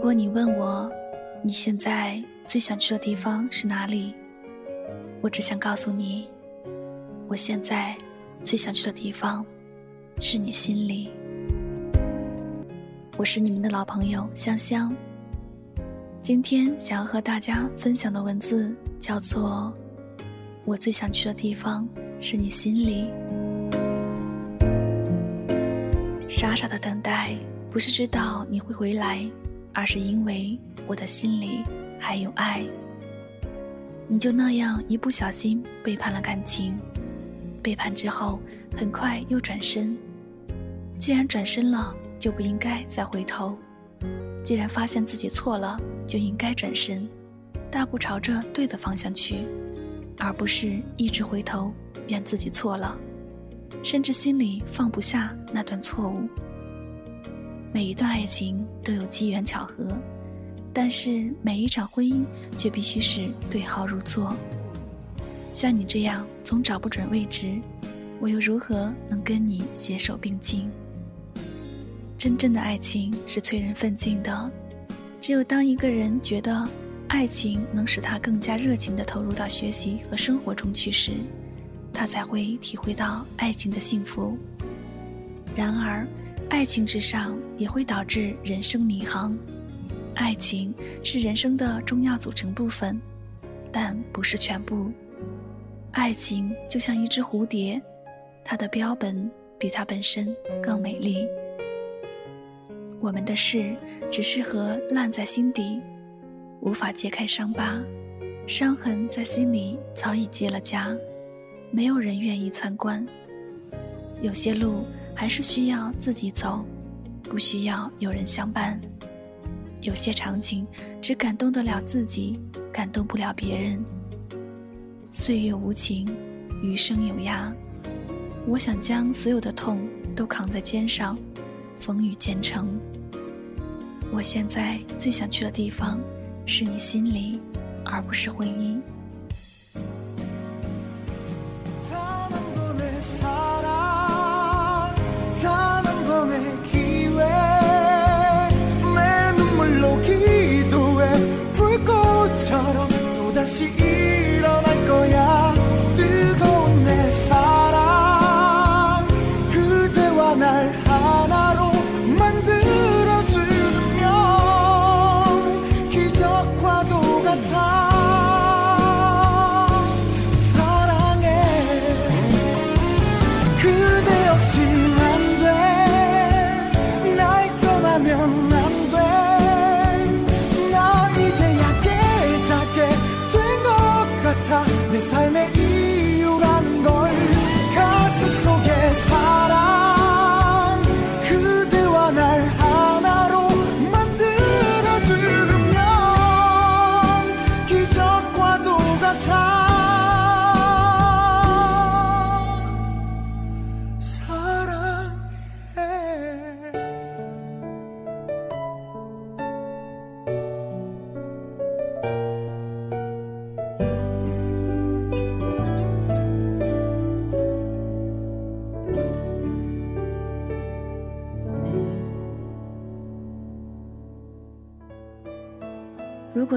如果你问我，你现在最想去的地方是哪里？我只想告诉你，我现在最想去的地方是你心里。我是你们的老朋友香香。今天想要和大家分享的文字叫做《我最想去的地方是你心里》。傻傻的等待，不是知道你会回来。而是因为我的心里还有爱，你就那样一不小心背叛了感情，背叛之后很快又转身。既然转身了，就不应该再回头；既然发现自己错了，就应该转身，大步朝着对的方向去，而不是一直回头怨自己错了，甚至心里放不下那段错误。每一段爱情都有机缘巧合，但是每一场婚姻却必须是对号入座。像你这样总找不准位置，我又如何能跟你携手并进？真正的爱情是催人奋进的，只有当一个人觉得爱情能使他更加热情地投入到学习和生活中去时，他才会体会到爱情的幸福。然而。爱情至上也会导致人生迷航。爱情是人生的重要组成部分，但不是全部。爱情就像一只蝴蝶，它的标本比它本身更美丽。我们的事只适合烂在心底，无法揭开伤疤，伤痕在心里早已结了痂，没有人愿意参观。有些路。还是需要自己走，不需要有人相伴。有些场景只感动得了自己，感动不了别人。岁月无情，余生有涯。我想将所有的痛都扛在肩上，风雨兼程。我现在最想去的地方，是你心里，而不是婚姻。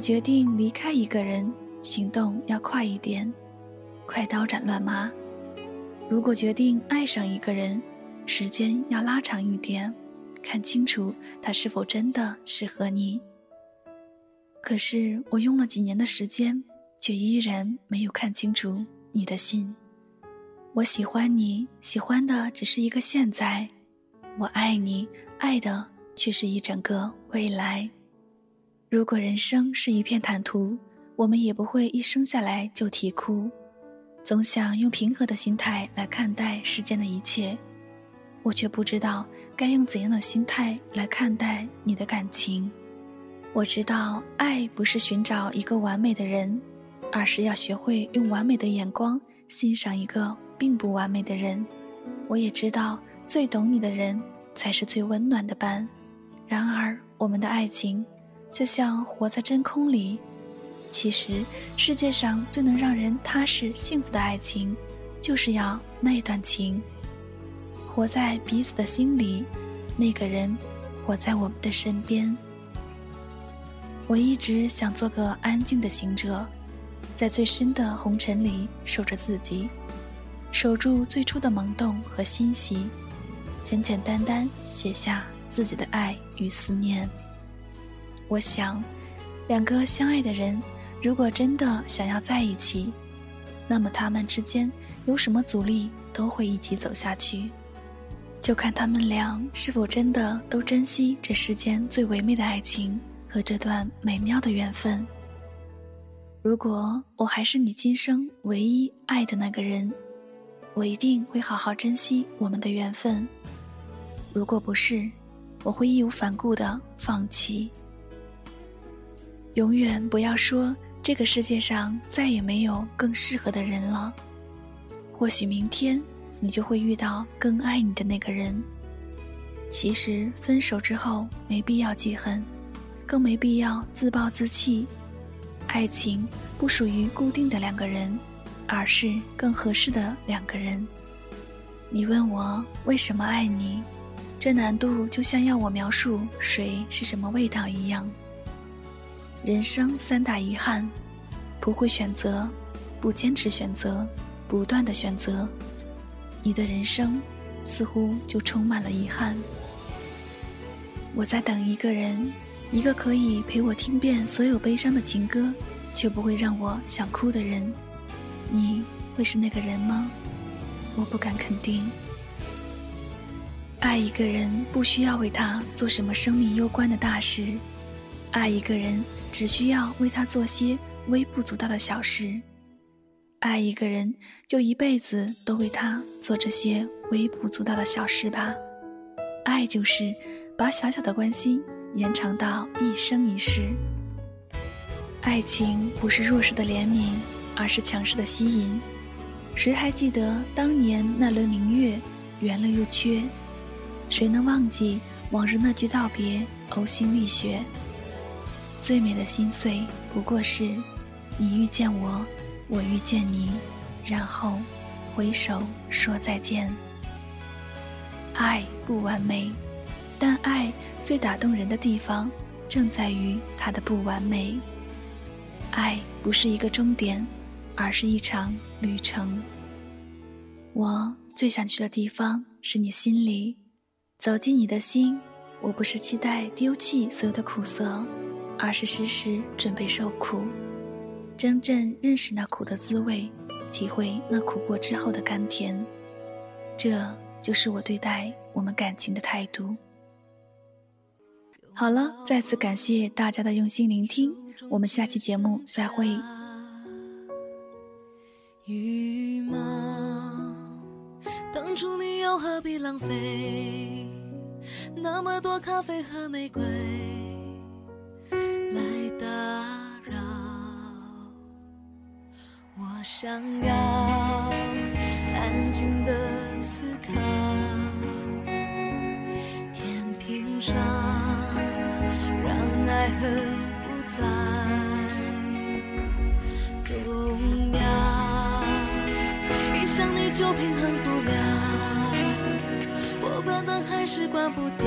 决定离开一个人，行动要快一点，快刀斩乱麻；如果决定爱上一个人，时间要拉长一点，看清楚他是否真的适合你。可是我用了几年的时间，却依然没有看清楚你的心。我喜欢你，喜欢的只是一个现在；我爱你，爱的却是一整个未来。如果人生是一片坦途，我们也不会一生下来就啼哭，总想用平和的心态来看待世间的一切。我却不知道该用怎样的心态来看待你的感情。我知道，爱不是寻找一个完美的人，而是要学会用完美的眼光欣赏一个并不完美的人。我也知道，最懂你的人才是最温暖的伴。然而，我们的爱情就像活在真空里。其实，世界上最能让人踏实幸福的爱情，就是要那段情，活在彼此的心里，那个人活在我们的身边。我一直想做个安静的行者，在最深的红尘里守着自己，守住最初的萌动和欣喜，简简单单写下自己的爱与思念。我想，两个相爱的人，如果真的想要在一起，那么他们之间有什么阻力都会一起走下去，就看他们俩是否真的都珍惜这世间最唯美的爱情。和这段美妙的缘分。如果我还是你今生唯一爱的那个人，我一定会好好珍惜我们的缘分。如果不是，我会义无反顾的放弃。永远不要说这个世界上再也没有更适合的人了。或许明天你就会遇到更爱你的那个人。其实分手之后没必要记恨。更没必要自暴自弃。爱情不属于固定的两个人，而是更合适的两个人。你问我为什么爱你，这难度就像要我描述水是什么味道一样。人生三大遗憾：不会选择，不坚持选择，不断的选择。你的人生似乎就充满了遗憾。我在等一个人。一个可以陪我听遍所有悲伤的情歌，却不会让我想哭的人，你会是那个人吗？我不敢肯定。爱一个人不需要为他做什么生命攸关的大事，爱一个人只需要为他做些微不足道的小事，爱一个人就一辈子都为他做这些微不足道的小事吧。爱就是把小小的关心。延长到一生一世。爱情不是弱势的怜悯，而是强势的吸引。谁还记得当年那轮明月，圆了又缺？谁能忘记往日那句道别，呕心沥血？最美的心碎，不过是你遇见我，我遇见你，然后挥手说再见。爱不完美，但爱。最打动人的地方，正在于它的不完美。爱不是一个终点，而是一场旅程。我最想去的地方是你心里，走进你的心。我不是期待丢弃所有的苦涩，而是时时准备受苦，真正认识那苦的滋味，体会那苦过之后的甘甜。这就是我对待我们感情的态度。好了，再次感谢大家的用心聆听，我们下期节目再会。羽毛，当初你又何必浪费那么多咖啡和玫瑰想要安静的思考，天平上让。爱恨不再动摇，一想你就平衡不了，我关灯还是关不掉。